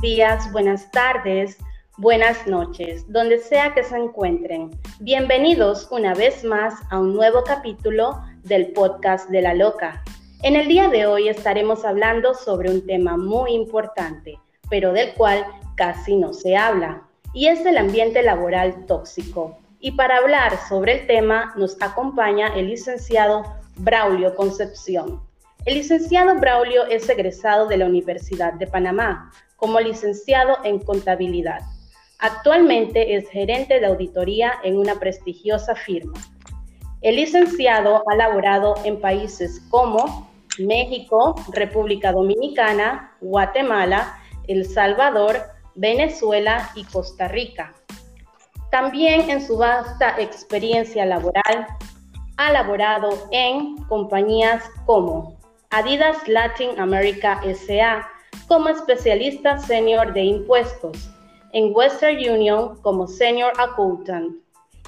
días, buenas tardes, buenas noches, donde sea que se encuentren. Bienvenidos una vez más a un nuevo capítulo del podcast de la loca. En el día de hoy estaremos hablando sobre un tema muy importante, pero del cual casi no se habla, y es el ambiente laboral tóxico. Y para hablar sobre el tema nos acompaña el licenciado Braulio Concepción. El licenciado Braulio es egresado de la Universidad de Panamá como licenciado en contabilidad. Actualmente es gerente de auditoría en una prestigiosa firma. El licenciado ha laborado en países como México, República Dominicana, Guatemala, El Salvador, Venezuela y Costa Rica. También en su vasta experiencia laboral ha laborado en compañías como Adidas Latin America SA como especialista senior de impuestos, en Western Union como senior accountant,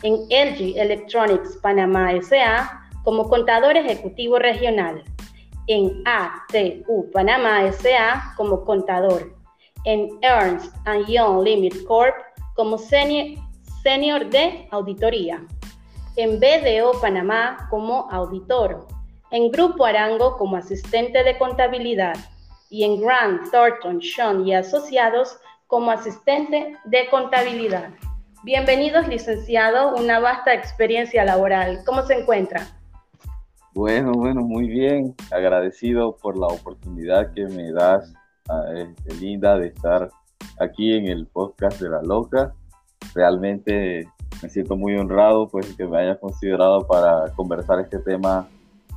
en LG Electronics Panamá SA como contador ejecutivo regional, en ATU Panamá SA como contador, en Ernst Young Limit Corp como senior, senior de auditoría, en BDO Panamá como auditor, en Grupo Arango como asistente de contabilidad y en Grant Thornton, Sean y Asociados como asistente de contabilidad. Bienvenidos, licenciado, una vasta experiencia laboral. ¿Cómo se encuentra? Bueno, bueno, muy bien. Agradecido por la oportunidad que me das, este, Linda, de estar aquí en el podcast de La Loca. Realmente me siento muy honrado pues que me hayas considerado para conversar este tema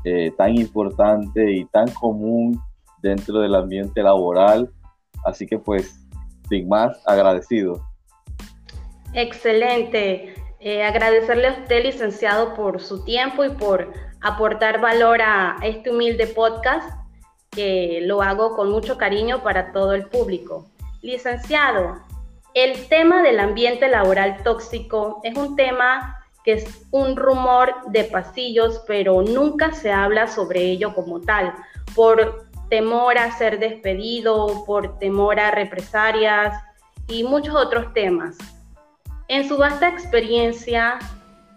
eh, tan importante y tan común dentro del ambiente laboral. Así que pues, sin más, agradecido. Excelente. Eh, agradecerle a usted, licenciado, por su tiempo y por aportar valor a este humilde podcast, que lo hago con mucho cariño para todo el público. Licenciado, el tema del ambiente laboral tóxico es un tema que es un rumor de pasillos, pero nunca se habla sobre ello como tal, por temor a ser despedido, por temor a represalias y muchos otros temas. En su vasta experiencia,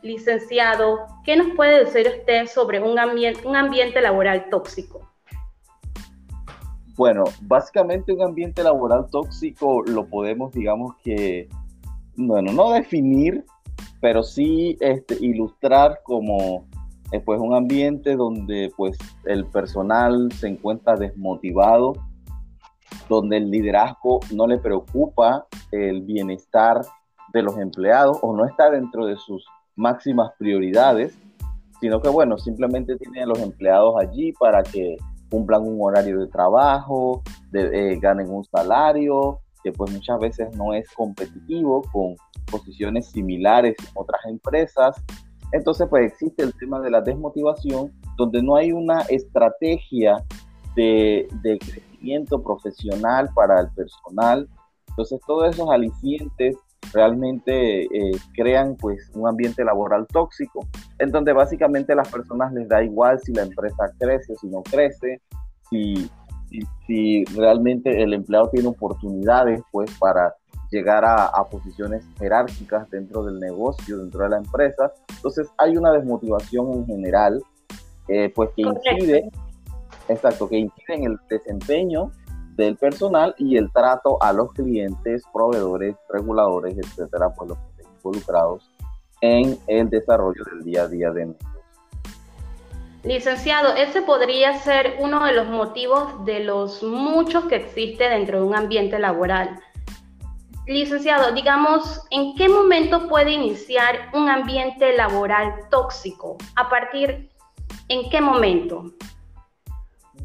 licenciado, ¿qué nos puede decir usted sobre un, ambiente, un ambiente laboral tóxico? Bueno, básicamente un ambiente laboral tóxico lo podemos, digamos que, bueno, no definir, pero sí este, ilustrar como eh, pues un ambiente donde pues el personal se encuentra desmotivado, donde el liderazgo no le preocupa el bienestar de los empleados o no está dentro de sus máximas prioridades, sino que bueno, simplemente tiene a los empleados allí para que cumplan un horario de trabajo, de, eh, ganen un salario, que pues muchas veces no es competitivo con posiciones similares en otras empresas. Entonces pues existe el tema de la desmotivación, donde no hay una estrategia de, de crecimiento profesional para el personal. Entonces todos esos alicientes realmente eh, crean pues un ambiente laboral tóxico, en donde básicamente a las personas les da igual si la empresa crece o si no crece, si, si, realmente el empleado tiene oportunidades pues para llegar a, posiciones jerárquicas dentro del negocio, dentro de la empresa. Entonces hay una desmotivación en general, eh, pues que incide, exacto, que incide en el desempeño del personal y el trato a los clientes, proveedores, reguladores, etcétera, por los que estén involucrados en el desarrollo del día a día de negocio. Licenciado, ese podría ser uno de los motivos de los muchos que existe dentro de un ambiente laboral. Licenciado, digamos, ¿en qué momento puede iniciar un ambiente laboral tóxico? ¿A partir en qué momento?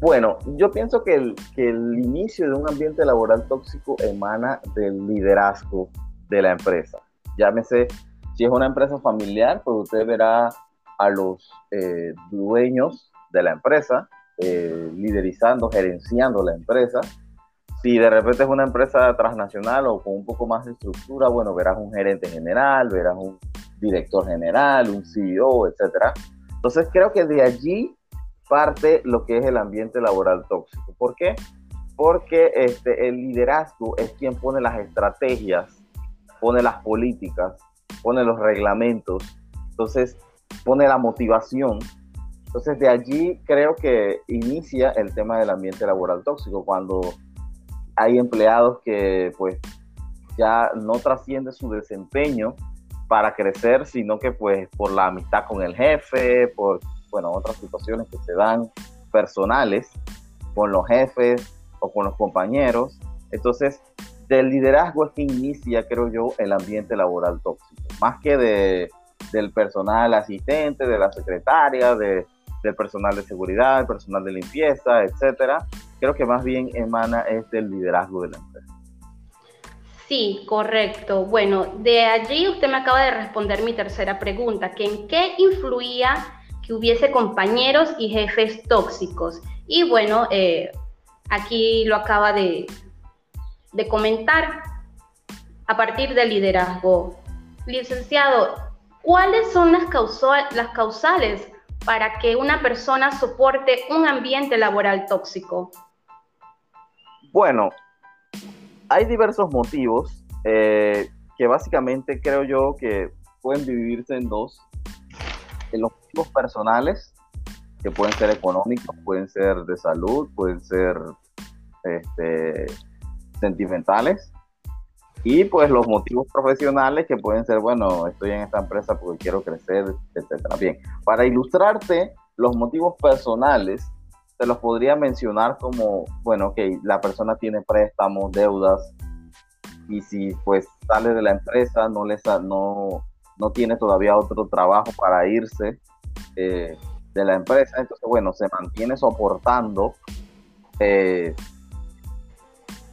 Bueno, yo pienso que el, que el inicio de un ambiente laboral tóxico emana del liderazgo de la empresa. Llámese, si es una empresa familiar, pues usted verá a los eh, dueños de la empresa eh, liderizando, gerenciando la empresa. Si de repente es una empresa transnacional o con un poco más de estructura, bueno, verás un gerente general, verás un director general, un CEO, etc. Entonces creo que de allí parte lo que es el ambiente laboral tóxico. ¿Por qué? porque este, el liderazgo es quien pone las estrategias, pone las políticas, pone los reglamentos, entonces pone la motivación. Entonces de allí creo que inicia el tema del ambiente laboral tóxico, cuando hay empleados que pues ya no trasciende su desempeño para crecer, sino que pues por la amistad con el jefe, por bueno, otras situaciones que se dan personales con los jefes o con los compañeros. Entonces, del liderazgo es que inicia, creo yo, el ambiente laboral tóxico, más que de, del personal asistente, de la secretaria, de, del personal de seguridad, del personal de limpieza, etcétera. Creo que más bien emana es del liderazgo de la empresa. Sí, correcto. Bueno, de allí usted me acaba de responder mi tercera pregunta, que en qué influía que hubiese compañeros y jefes tóxicos. Y bueno, eh, aquí lo acaba de, de comentar a partir del liderazgo. Licenciado, ¿cuáles son las, las causales para que una persona soporte un ambiente laboral tóxico? Bueno, hay diversos motivos eh, que básicamente creo yo que pueden dividirse en dos. En los motivos personales, que pueden ser económicos, pueden ser de salud, pueden ser este, sentimentales. Y pues los motivos profesionales que pueden ser, bueno, estoy en esta empresa porque quiero crecer, etcétera. Bien, para ilustrarte los motivos personales, te los podría mencionar como, bueno, que la persona tiene préstamos, deudas, y si pues sale de la empresa, no, les, no, no tiene todavía otro trabajo para irse eh, de la empresa, entonces bueno, se mantiene soportando, eh,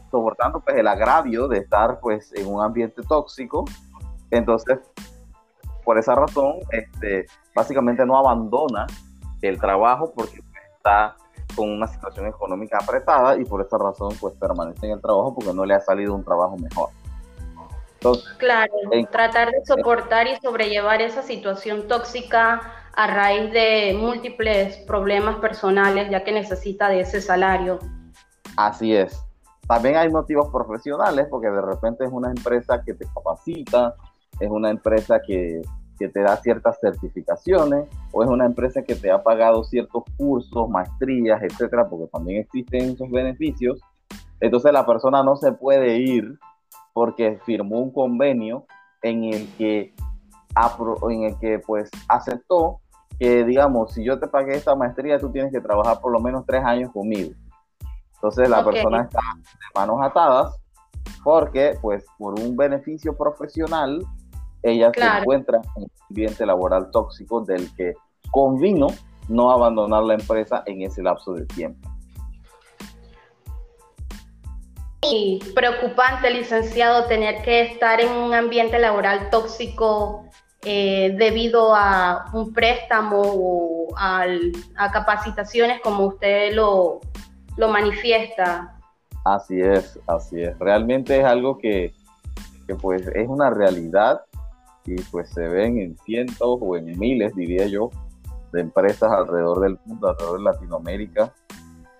soportando pues el agravio de estar pues en un ambiente tóxico, entonces por esa razón, este, básicamente no abandona el trabajo porque está con una situación económica apretada y por esa razón pues permanece en el trabajo porque no le ha salido un trabajo mejor. Entonces, claro, tratar de soportar y sobrellevar esa situación tóxica a raíz de múltiples problemas personales ya que necesita de ese salario. Así es. También hay motivos profesionales porque de repente es una empresa que te capacita, es una empresa que que te da ciertas certificaciones o es una empresa que te ha pagado ciertos cursos, maestrías, etcétera, porque también existen esos beneficios. Entonces la persona no se puede ir porque firmó un convenio en el que en el que pues aceptó que digamos si yo te pagué esta maestría tú tienes que trabajar por lo menos tres años conmigo. Entonces la persona está de manos atadas porque pues por un beneficio profesional ella se encuentra en un ambiente laboral tóxico del que convino no abandonar la empresa en ese lapso de tiempo. Y preocupante, licenciado, tener que estar en un ambiente laboral tóxico eh, debido a un préstamo o a capacitaciones como usted lo, lo manifiesta. Así es, así es. Realmente es algo que, que pues es una realidad y pues se ven en cientos o en miles, diría yo, de empresas alrededor del mundo, alrededor de Latinoamérica,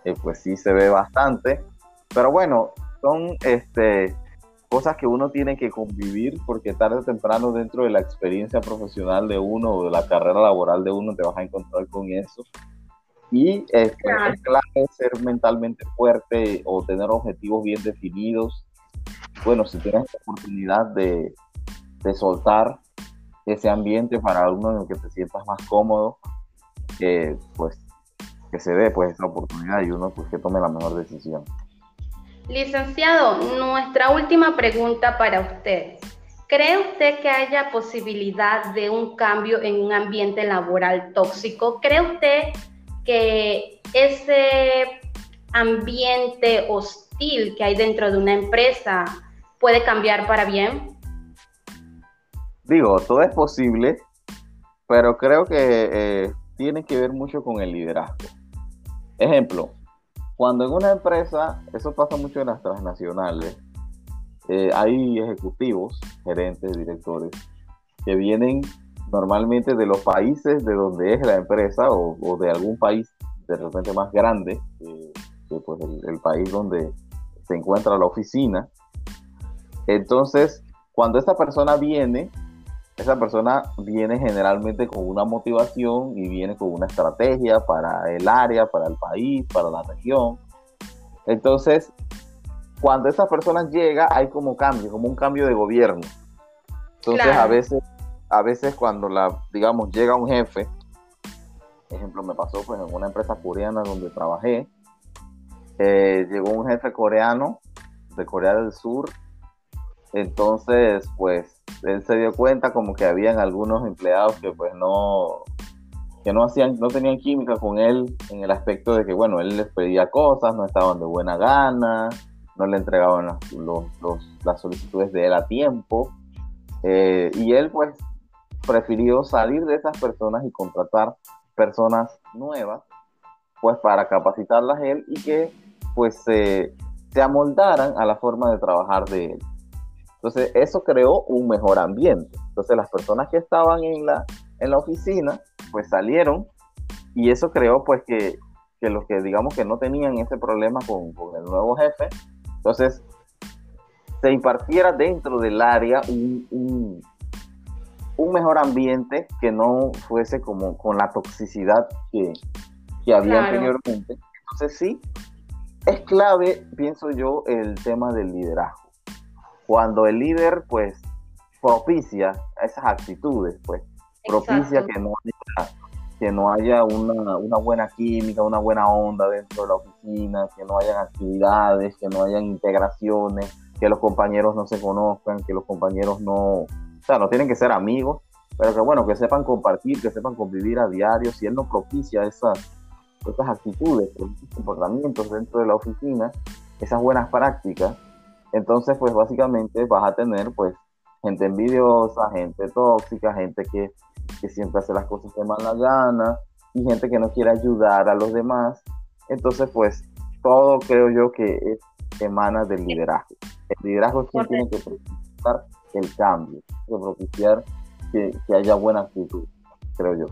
eh, pues sí se ve bastante, pero bueno, son este, cosas que uno tiene que convivir porque tarde o temprano dentro de la experiencia profesional de uno o de la carrera laboral de uno te vas a encontrar con eso. Y este, es clave ser mentalmente fuerte o tener objetivos bien definidos. Bueno, si tienes la oportunidad de, de soltar ese ambiente para uno en el que te sientas más cómodo, que pues que se dé pues esa oportunidad y uno pues que tome la mejor decisión. Licenciado, nuestra última pregunta para usted. ¿Cree usted que haya posibilidad de un cambio en un ambiente laboral tóxico? ¿Cree usted que ese ambiente hostil que hay dentro de una empresa puede cambiar para bien? digo, todo es posible, pero creo que eh, tiene que ver mucho con el liderazgo. Ejemplo, cuando en una empresa, eso pasa mucho en las transnacionales, eh, hay ejecutivos, gerentes, directores, que vienen normalmente de los países de donde es la empresa o, de algún país de repente más grande que pues, el, país donde se encuentra la oficina. Entonces, cuando esta persona viene, esa persona viene generalmente con una motivación y viene con una estrategia para el área, para el país, para la región. Entonces, cuando esa persona llega, hay como cambio, como un cambio de gobierno. Entonces, a veces, a veces cuando la, digamos, llega un jefe, ejemplo, me pasó pues en una empresa coreana donde trabajé, eh, llegó un jefe coreano de Corea del Sur, entonces, pues, él se dio cuenta como que habían algunos empleados que pues no, que no hacían, no tenían química con él en el aspecto de que, bueno, él les pedía cosas, no estaban de buena gana, no le entregaban las, solicitudes de él a tiempo. Eh, y él pues prefirió salir de esas personas y contratar personas nuevas, pues para capacitarlas él y que pues se amoldaran a la forma de trabajar de él. Entonces eso creó un mejor ambiente. Entonces las personas que estaban en la, en la oficina pues salieron y eso creó pues que, que los que digamos que no tenían ese problema con, con el nuevo jefe entonces, se impartiera dentro del área un, mejor ambiente que no fuese como con la toxicidad que, había anteriormente. Entonces, sí, es clave, pienso yo, el tema del liderazgo. Cuando el líder, pues, propicia esas actitudes, pues, propicia que no haya que no haya una, buena química, una buena onda dentro de la oficina, que no hayan actividades, que no hayan integraciones, que los compañeros no se conozcan, que los compañeros no, sea, no tienen que ser amigos, pero que bueno, que sepan compartir, que sepan convivir a diario, si él no propicia esas, esas actitudes, esos comportamientos dentro de la oficina, esas buenas prácticas, entonces pues básicamente vas a tener pues gente envidiosa, gente tóxica, gente que que siempre hace las cosas de mala gana y gente que no quiere ayudar a los demás. Entonces, pues todo creo yo que es, emana del liderazgo. El liderazgo es quien tiene que propiciar el cambio, que propiciar que, que haya buena actitud, creo yo.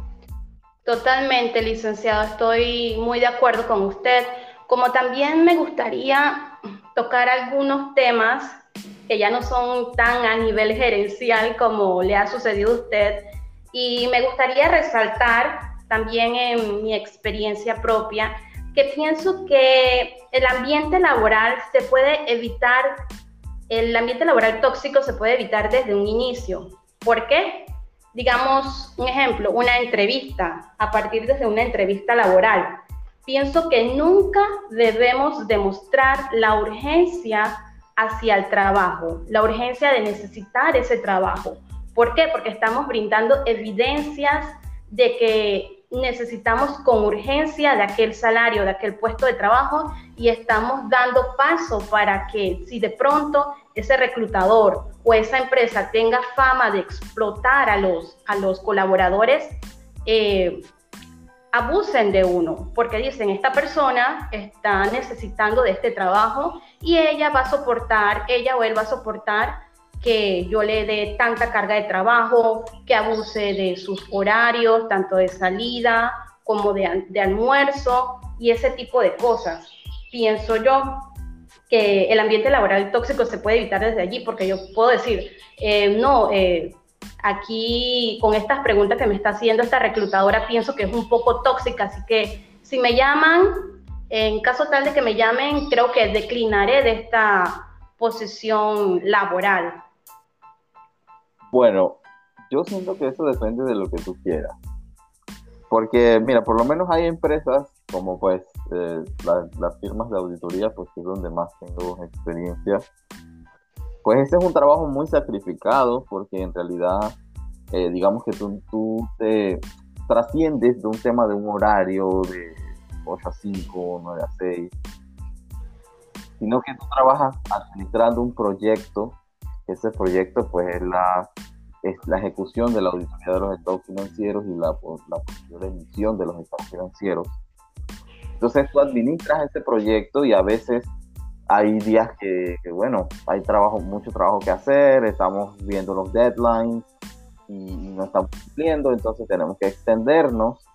Totalmente, licenciado, estoy muy de acuerdo con usted. Como también me gustaría tocar algunos temas que ya no son tan a nivel gerencial como le ha sucedido a usted, y me gustaría resaltar también en mi experiencia propia que pienso que el ambiente laboral se puede evitar, el ambiente laboral tóxico se puede evitar desde un inicio. ¿Por qué? Digamos, un ejemplo, una entrevista, a partir de una entrevista laboral. Pienso que nunca debemos demostrar la urgencia hacia el trabajo, la urgencia de necesitar ese trabajo. ¿Por qué? Porque estamos brindando evidencias de que necesitamos con urgencia de aquel salario, de aquel puesto de trabajo y estamos dando paso para que si de pronto ese reclutador o esa empresa tenga fama de explotar a los, a los colaboradores, eh, abusen de uno, porque dicen, esta persona está necesitando de este trabajo y ella va a soportar, ella o él va a soportar que yo le dé tanta carga de trabajo, que abuse de sus horarios, tanto de salida como de, almuerzo y ese tipo de cosas. Pienso yo que el ambiente laboral tóxico se puede evitar desde allí, porque yo puedo decir, eh, no, eh, aquí con estas preguntas que me está haciendo esta reclutadora pienso que es un poco tóxica, así que si me llaman, en caso tal de que me llamen, creo que declinaré de esta posición laboral. Bueno, yo siento que eso depende de lo que tú quieras. Porque, mira, por lo menos hay empresas como pues eh, las firmas de auditoría, pues es donde más tengo experiencia. Pues ese es un trabajo muy sacrificado porque en realidad, eh, digamos que tú, tú te trasciendes de un tema de un horario de 8 a 5, 9 a 6, sino que tú trabajas administrando un proyecto ese proyecto pues es la, es la ejecución de la auditoría de los estados financieros y la, la posterior emisión de los estados financieros. Entonces tú administras ese proyecto y a veces hay días que, bueno, hay trabajo, mucho trabajo que hacer, estamos viendo los deadlines y no estamos cumpliendo, entonces tenemos que extendernos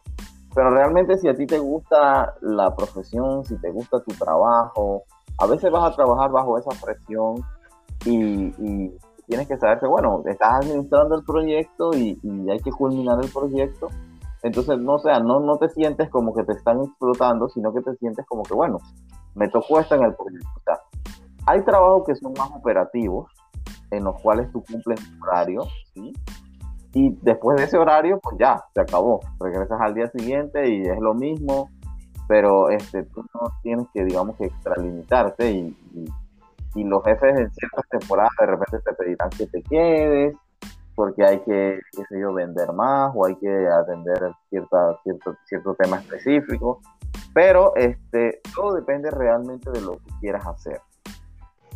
Pero realmente si a ti te gusta la profesión, si te gusta tu trabajo, a veces vas a trabajar bajo esa presión y, tienes que saber que, bueno, estás administrando el proyecto y, hay que culminar el proyecto. Entonces, no sea, no, no te sientes como que te están explotando, sino que te sientes como que, bueno, me tocó esto en el proyecto. O sea, hay trabajos que son más operativos, en los cuales tú cumples tu horario, ¿sí? Y después de ese horario, pues ya, se acabó. Regresas al día siguiente y es lo mismo, pero este, tú no tienes que, digamos, que extralimitarte y, y, los jefes en ciertas temporadas de repente te pedirán que te quedes porque hay que, qué sé yo, vender más o hay que atender cierta, cierto, cierto tema específico. Pero este, todo depende realmente de lo que quieras hacer.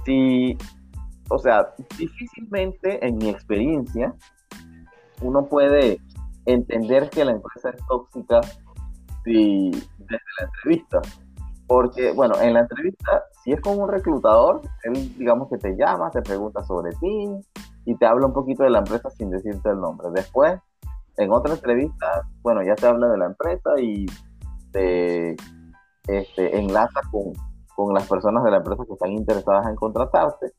Si, o sea, difícilmente en mi experiencia, uno puede entender que la empresa es tóxica si, desde la entrevista. Porque, bueno, en la entrevista, si es con un reclutador, él, digamos que te llama, te pregunta sobre ti y te habla un poquito de la empresa sin decirte el nombre. Después, en otra entrevista, bueno, ya te habla de la empresa y te este, enlaza con, con las personas de la empresa que están interesadas en contratarte.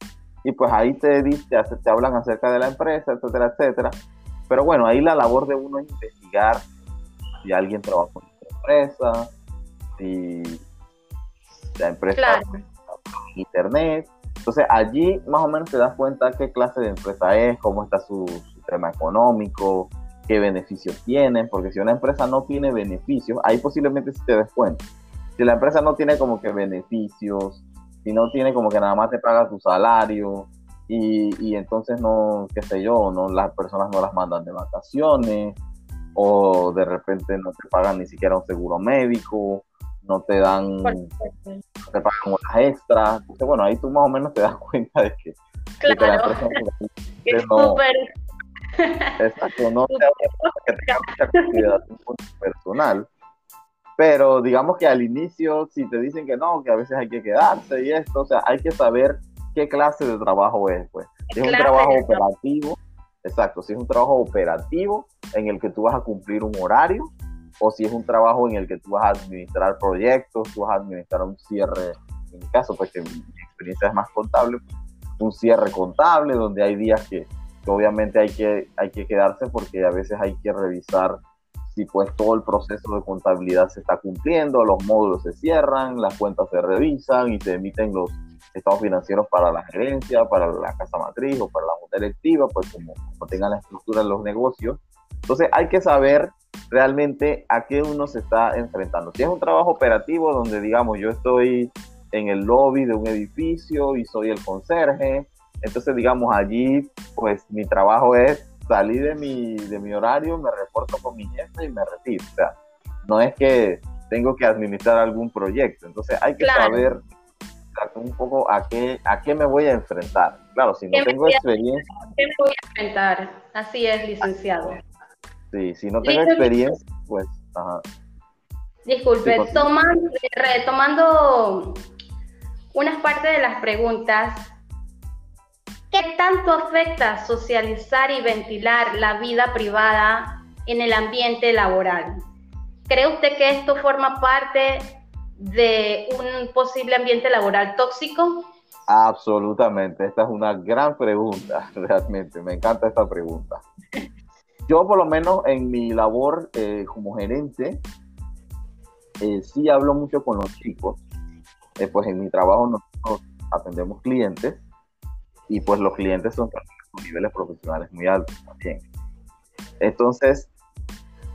Y pues ahí te, dice, te hablan acerca de la empresa, etcétera, etcétera. Pero bueno, ahí la labor de uno es investigar si alguien trabaja en esta empresa, si la empresa en internet. Entonces allí más o menos te das cuenta qué clase de empresa es, cómo está su, sistema económico, qué beneficios tienen, porque si una empresa no tiene beneficios, ahí posiblemente sí te des cuenta. Si la empresa no tiene como que beneficios, si no tiene como que nada más te paga tu salario, y, entonces no, qué sé yo, no las personas no las mandan de vacaciones o de repente no te pagan ni siquiera un seguro médico, no te dan, no te pagan unas extras. Entonces, bueno, ahí tú más o menos te das cuenta de que, claro. la empresa es súper... Exacto, no que tenga mucha consideración personal. Pero digamos que al inicio, si te dicen que no, que a veces hay que quedarse y esto, o sea, hay que saber qué clase de trabajo es, pues. Si es un trabajo operativo, exacto, si es un trabajo operativo en el que tú vas a cumplir un horario, o si es un trabajo en el que tú vas a administrar proyectos, tú vas a administrar un cierre, en mi caso, pues que mi experiencia es más contable, un cierre contable donde hay días que, obviamente hay que, hay que quedarse porque a veces hay que revisar si pues todo el proceso de contabilidad se está cumpliendo, los módulos se cierran, las cuentas se revisan y se emiten los estados financieros para la gerencia, para la casa matriz o para la junta directiva, pues como, como tengan la estructura de los negocios. Entonces hay que saber realmente a qué uno se está enfrentando. Si es un trabajo operativo donde, digamos, yo estoy en el lobby de un edificio y soy el conserje, entonces, digamos, allí, pues mi trabajo es salir de mi, de mi horario, me reporto con mi jefe y me retiro. O sea, no es que tengo que administrar algún proyecto. Entonces, hay que saber un poco a qué, a qué me voy a enfrentar. Claro, si no tengo experiencia. ¿Qué me voy a enfrentar? Así es, licenciado. Sí, si no tengo experiencia, pues. Ajá. Disculpe, tomando, retomando unas partes de las preguntas, ¿qué tanto afecta socializar y ventilar la vida privada en el ambiente laboral? ¿Cree usted que esto forma parte de un posible ambiente laboral tóxico? Absolutamente, esta es una gran pregunta, realmente, me encanta esta pregunta. Yo por lo menos en mi labor eh, como gerente, eh, sí hablo mucho con los chicos, eh, pues en mi trabajo nosotros atendemos clientes y pues los clientes son con niveles profesionales muy altos también. Entonces,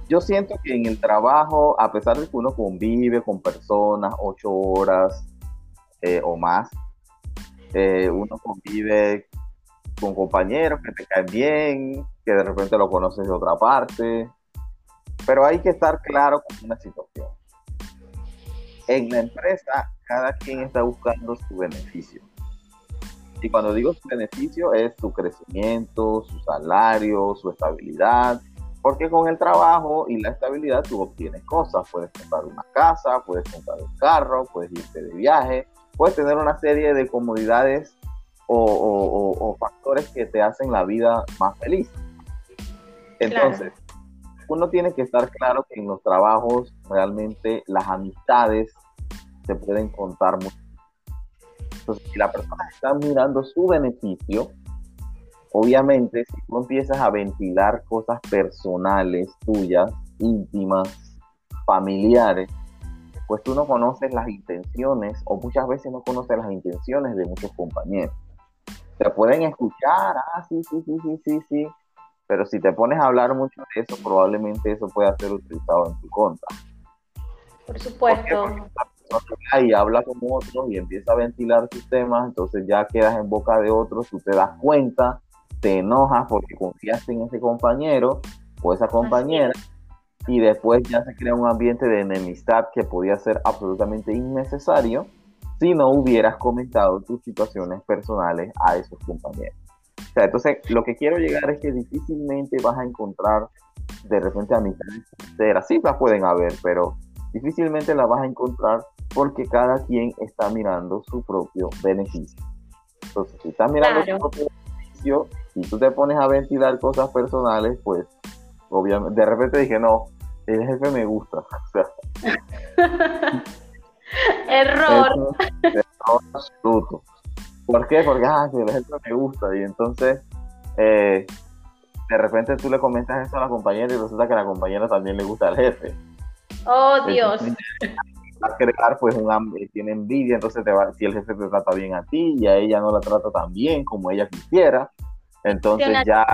yo siento que en el trabajo, a pesar de que uno convive con personas ocho horas eh, o más, eh, uno convive con compañeros que te caen bien, que de repente lo conoces de otra parte, pero hay que estar claro con una situación. En la empresa, cada quien está buscando su beneficio. Y cuando digo su beneficio es su crecimiento, su salario, su estabilidad, porque con el trabajo y la estabilidad tú obtienes cosas. Puedes comprar una casa, puedes comprar un carro, puedes irte de viaje, puedes tener una serie de comodidades o, factores que te hacen la vida más feliz. Entonces, uno tiene que estar claro que en los trabajos realmente las amistades se pueden contar mucho. Entonces, si la persona está mirando su beneficio, obviamente si tú empiezas a ventilar cosas personales tuyas, íntimas, familiares, pues tú no conoces las intenciones o muchas veces no conoces las intenciones de muchos compañeros. Te pueden escuchar, ah, sí, sí, sí, sí, sí, sí, pero si te pones a hablar mucho de eso, probablemente eso pueda ser utilizado en tu contra. Por supuesto. Y habla con otros y empieza a ventilar tus temas, entonces ya quedas en boca de otros, tú te das cuenta, te enojas porque confiaste en ese compañero o esa compañera y después ya se crea un ambiente de enemistad que podía ser absolutamente innecesario si no hubieras comentado tus situaciones personales a esos compañeros. O sea, entonces lo que quiero llegar es que difícilmente vas a encontrar de repente amistades sinceras. Sí las pueden haber, pero difícilmente las vas a encontrar porque cada quien está mirando su propio beneficio. Entonces, si estás mirando su propio beneficio y tú te pones a ventilar cosas personales, pues obviamente, de repente dije, no, el jefe me gusta. error. error absoluto. ¿Por qué? Porque ah, el jefe me gusta y entonces eh, de repente tú le comentas eso a la compañera y resulta que a la compañera también le gusta al jefe. Oh, Dios. va a crear pues un tiene envidia, entonces te va, si el jefe te trata bien a ti y a ella no la trata tan bien como ella quisiera, entonces ya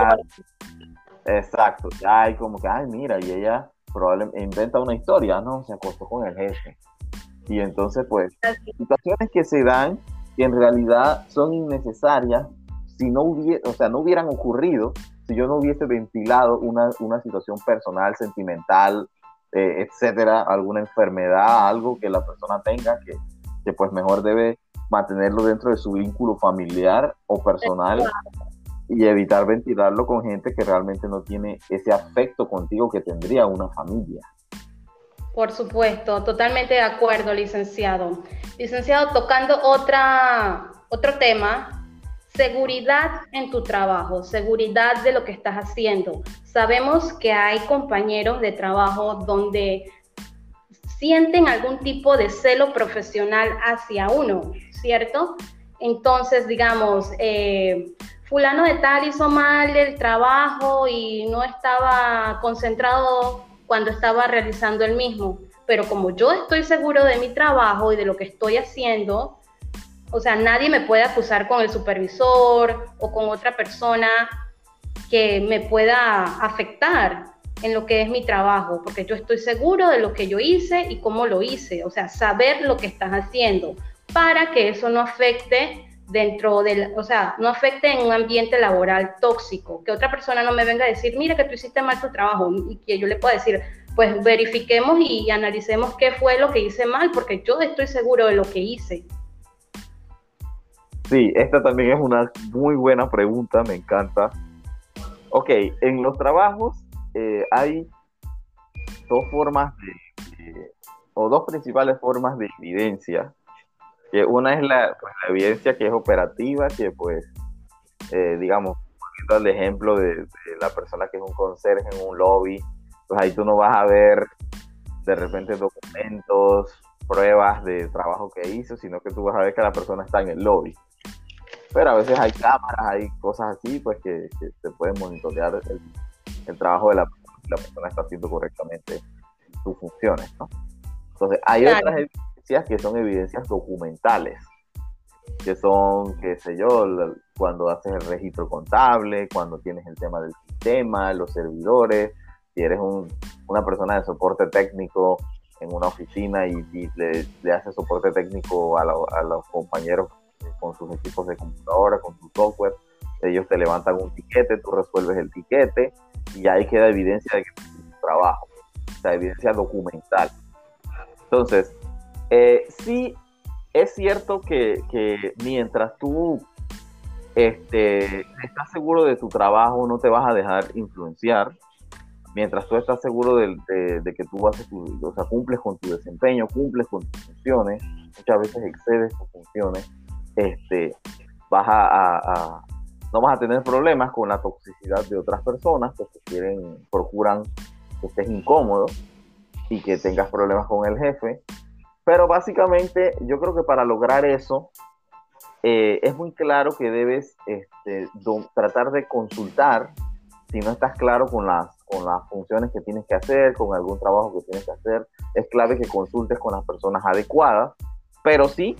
Exacto, ya hay como que, ay, mira, y ella probablemente inventa una historia, ¿no? Se acostó con el jefe. Y entonces, pues, situaciones que se dan que en realidad son innecesarias si no hubiera, o sea, no hubieran ocurrido si yo no hubiese ventilado una, una situación personal, sentimental, eh, etcétera, alguna enfermedad, algo que la persona tenga que, que pues mejor debe mantenerlo dentro de su vínculo familiar o personal y evitar ventilarlo con gente que realmente no tiene ese afecto contigo que tendría una familia. Por supuesto, totalmente de acuerdo, licenciado. Licenciado, tocando otra, otro tema, seguridad en tu trabajo, seguridad de lo que estás haciendo. Sabemos que hay compañeros de trabajo donde sienten algún tipo de celo profesional hacia uno, ¿cierto? Entonces, digamos, eh, fulano de tal hizo mal el trabajo y no estaba concentrado cuando estaba realizando el mismo. Pero como yo estoy seguro de mi trabajo y de lo que estoy haciendo, o sea, nadie me puede acusar con el supervisor o con otra persona que me pueda afectar en lo que es mi trabajo, porque yo estoy seguro de lo que yo hice y cómo lo hice, o sea, saber lo que estás haciendo para que eso no afecte dentro del, o sea, no afecte en un ambiente laboral tóxico, que otra persona no me venga a decir, mira que tú hiciste mal tu trabajo y que yo le pueda decir, pues verifiquemos y analicemos qué fue lo que hice mal, porque yo estoy seguro de lo que hice. Sí, esta también es una muy buena pregunta, me encanta. Ok, en los trabajos eh, hay dos formas de, o dos principales formas de evidencia que una es la, pues, la, evidencia que es operativa, que pues, eh, digamos, poniendo el ejemplo de, la persona que es un conserje en un lobby, pues ahí tú no vas a ver de repente documentos, pruebas de trabajo que hizo, sino que tú vas a ver que la persona está en el lobby. Pero a veces hay cámaras, hay cosas así, pues que, que se pueden monitorear el, trabajo de la, la persona está haciendo correctamente sus funciones, ¿no? Entonces, hay otras que son evidencias documentales, que son, qué sé yo, cuando haces el registro contable, cuando tienes el tema del sistema, los servidores, si eres una persona de soporte técnico en una oficina y, le, haces soporte técnico a, los compañeros con sus equipos de computadora, con su software, ellos te levantan un tiquete, tú resuelves el tiquete y ahí queda evidencia de que tu trabajo, o sea, evidencia documental. Entonces, eh, sí, es cierto que, mientras tú este, estás seguro de tu trabajo, no te vas a dejar influenciar. Mientras tú estás seguro de, que tú haces tu, o cumples con tu desempeño, cumples con tus funciones, muchas veces excedes tus funciones, este, vas a, no vas a tener problemas con la toxicidad de otras personas que quieren, procuran que estés incómodo y que tengas problemas con el jefe. Pero básicamente yo creo que para lograr eso eh, es muy claro que debes este, tratar de consultar si no estás claro con las, con las funciones que tienes que hacer, con algún trabajo que tienes que hacer. Es clave que consultes con las personas adecuadas, pero sí,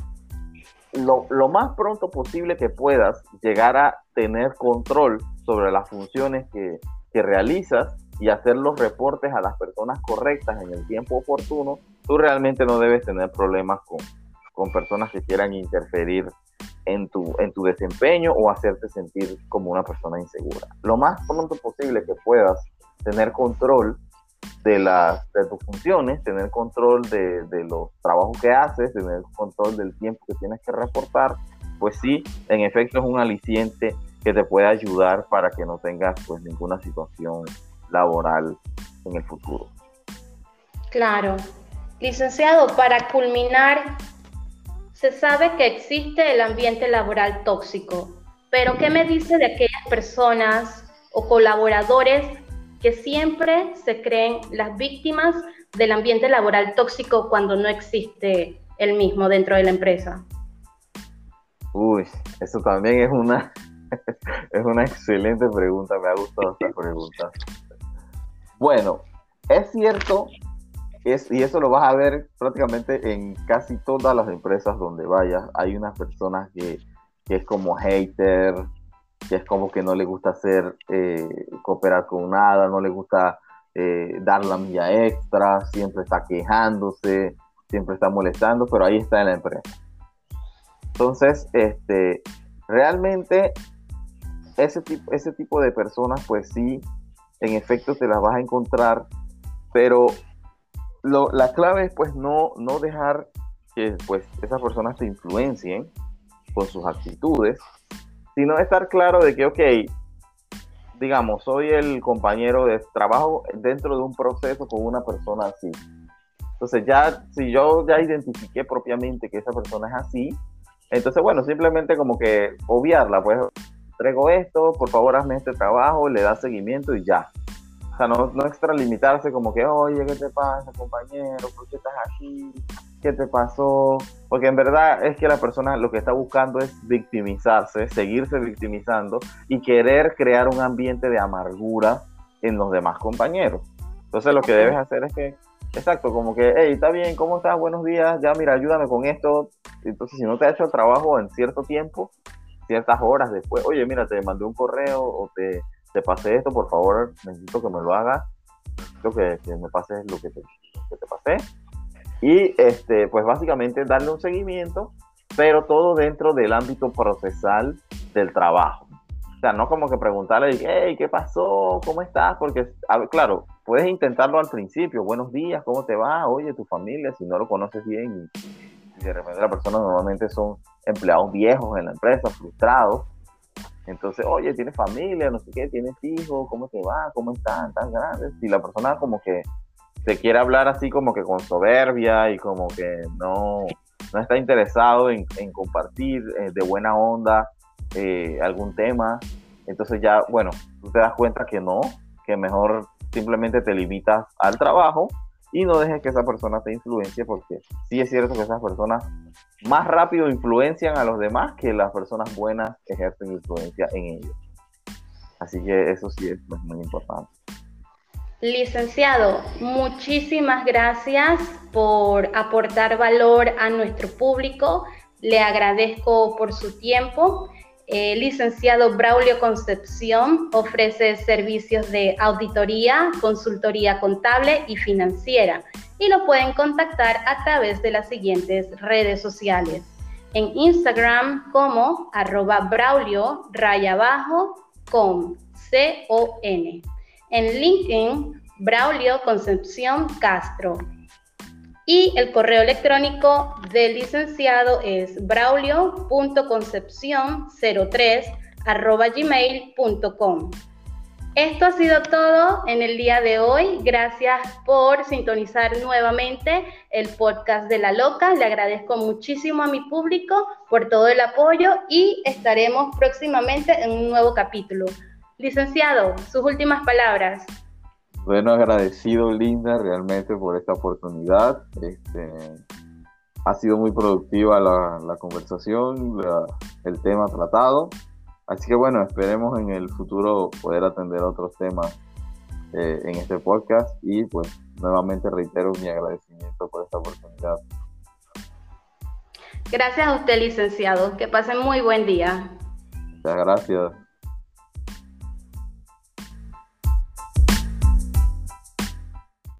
lo, lo más pronto posible que puedas llegar a tener control sobre las funciones que, que realizas y hacer los reportes a las personas correctas en el tiempo oportuno, tú realmente no debes tener problemas con, con personas que quieran interferir en tu, en tu desempeño o hacerte sentir como una persona insegura. Lo más pronto posible que puedas tener control de, las, de tus funciones, tener control de, de los trabajos que haces, tener control del tiempo que tienes que reportar, pues sí, en efecto es un aliciente que te puede ayudar para que no tengas pues ninguna situación laboral en el futuro. Claro. Licenciado, para culminar, se sabe que existe el ambiente laboral tóxico, pero ¿qué me dice de aquellas personas o colaboradores que siempre se creen las víctimas del ambiente laboral tóxico cuando no existe el mismo dentro de la empresa? Uy, eso también es una, es una excelente pregunta, me ha gustado esta pregunta. Bueno, es cierto, y eso lo vas a ver prácticamente en casi todas las empresas donde vayas. Hay unas personas que, es como hater, que es como que no le gusta hacer, eh, cooperar con nada, no le gusta eh, dar la milla extra, siempre está quejándose, siempre está molestando, pero ahí está en la empresa. Entonces, este, realmente ese tipo, ese tipo de personas, pues sí, en efecto te las vas a encontrar, pero la clave es pues no, no dejar que pues esas personas te influencien con sus actitudes, sino estar claro de que, ok, digamos, soy el compañero de trabajo dentro de un proceso con una persona así. Entonces ya, si yo ya identifiqué propiamente que esa persona es así, entonces bueno, simplemente como que obviarla, pues traigo esto, por favor hazme este trabajo, le da seguimiento y ya. O sea, no, no extralimitarse como que, oye, ¿qué te pasa, compañero? ¿Por qué estás aquí? ¿Qué te pasó? Porque en verdad es que la persona lo que está buscando es victimizarse, seguirse victimizando y querer crear un ambiente de amargura en los demás compañeros. Entonces lo que debes hacer es que, exacto, como que, hey, está bien, ¿cómo estás? Buenos días, ya mira, ayúdame con esto. Entonces si no te ha hecho el trabajo en cierto tiempo, ciertas horas después, oye, mira, te mandé un correo o te, te pasé esto, por favor, necesito que me lo hagas, necesito que, que me pases lo que te, que te pasé. Y este, pues básicamente darle un seguimiento, pero todo dentro del ámbito procesal del trabajo. O sea, no como que preguntarle, hey, ¿qué pasó? ¿Cómo estás? Porque, claro, puedes intentarlo al principio, buenos días, ¿cómo te va? Oye, tu familia, si no lo conoces bien y de repente la persona normalmente son empleados viejos en la empresa, frustrados. Entonces, oye, tienes familia, no sé qué, tienes hijos, ¿cómo te va? ¿Cómo están? ¿Tan grandes? Si la persona como que te quiere hablar así como que con soberbia y como que no, no está interesado en, compartir eh, de buena onda eh, algún tema, entonces ya, bueno, tú te das cuenta que no, que mejor simplemente te limitas al trabajo y no dejes que esa persona te influencie porque sí es cierto que esas personas más rápido influencian a los demás que las personas buenas ejercen influencia en ellos. Así que eso sí es pues, muy importante. Licenciado, muchísimas gracias por aportar valor a nuestro público. Le agradezco por su tiempo eh, licenciado Braulio Concepción ofrece servicios de auditoría, consultoría contable y financiera y lo pueden contactar a través de las siguientes redes sociales. En Instagram como arroba Braulio raya con C-O-N. En LinkedIn, Braulio Concepción Castro. Y el correo electrónico del licenciado es braulio.concepción03 gmail.com. Esto ha sido todo en el día de hoy. Gracias por sintonizar nuevamente el podcast de La Loca. Le agradezco muchísimo a mi público por todo el apoyo y estaremos próximamente en un nuevo capítulo. Licenciado, sus últimas palabras. Bueno, agradecido Linda realmente por esta oportunidad. Este, ha sido muy productiva la, conversación, el tema tratado. Así que bueno, esperemos en el futuro poder atender otros temas eh, en este podcast y pues nuevamente reitero mi agradecimiento por esta oportunidad. Gracias a usted, licenciado. Que pase muy buen día. Muchas gracias.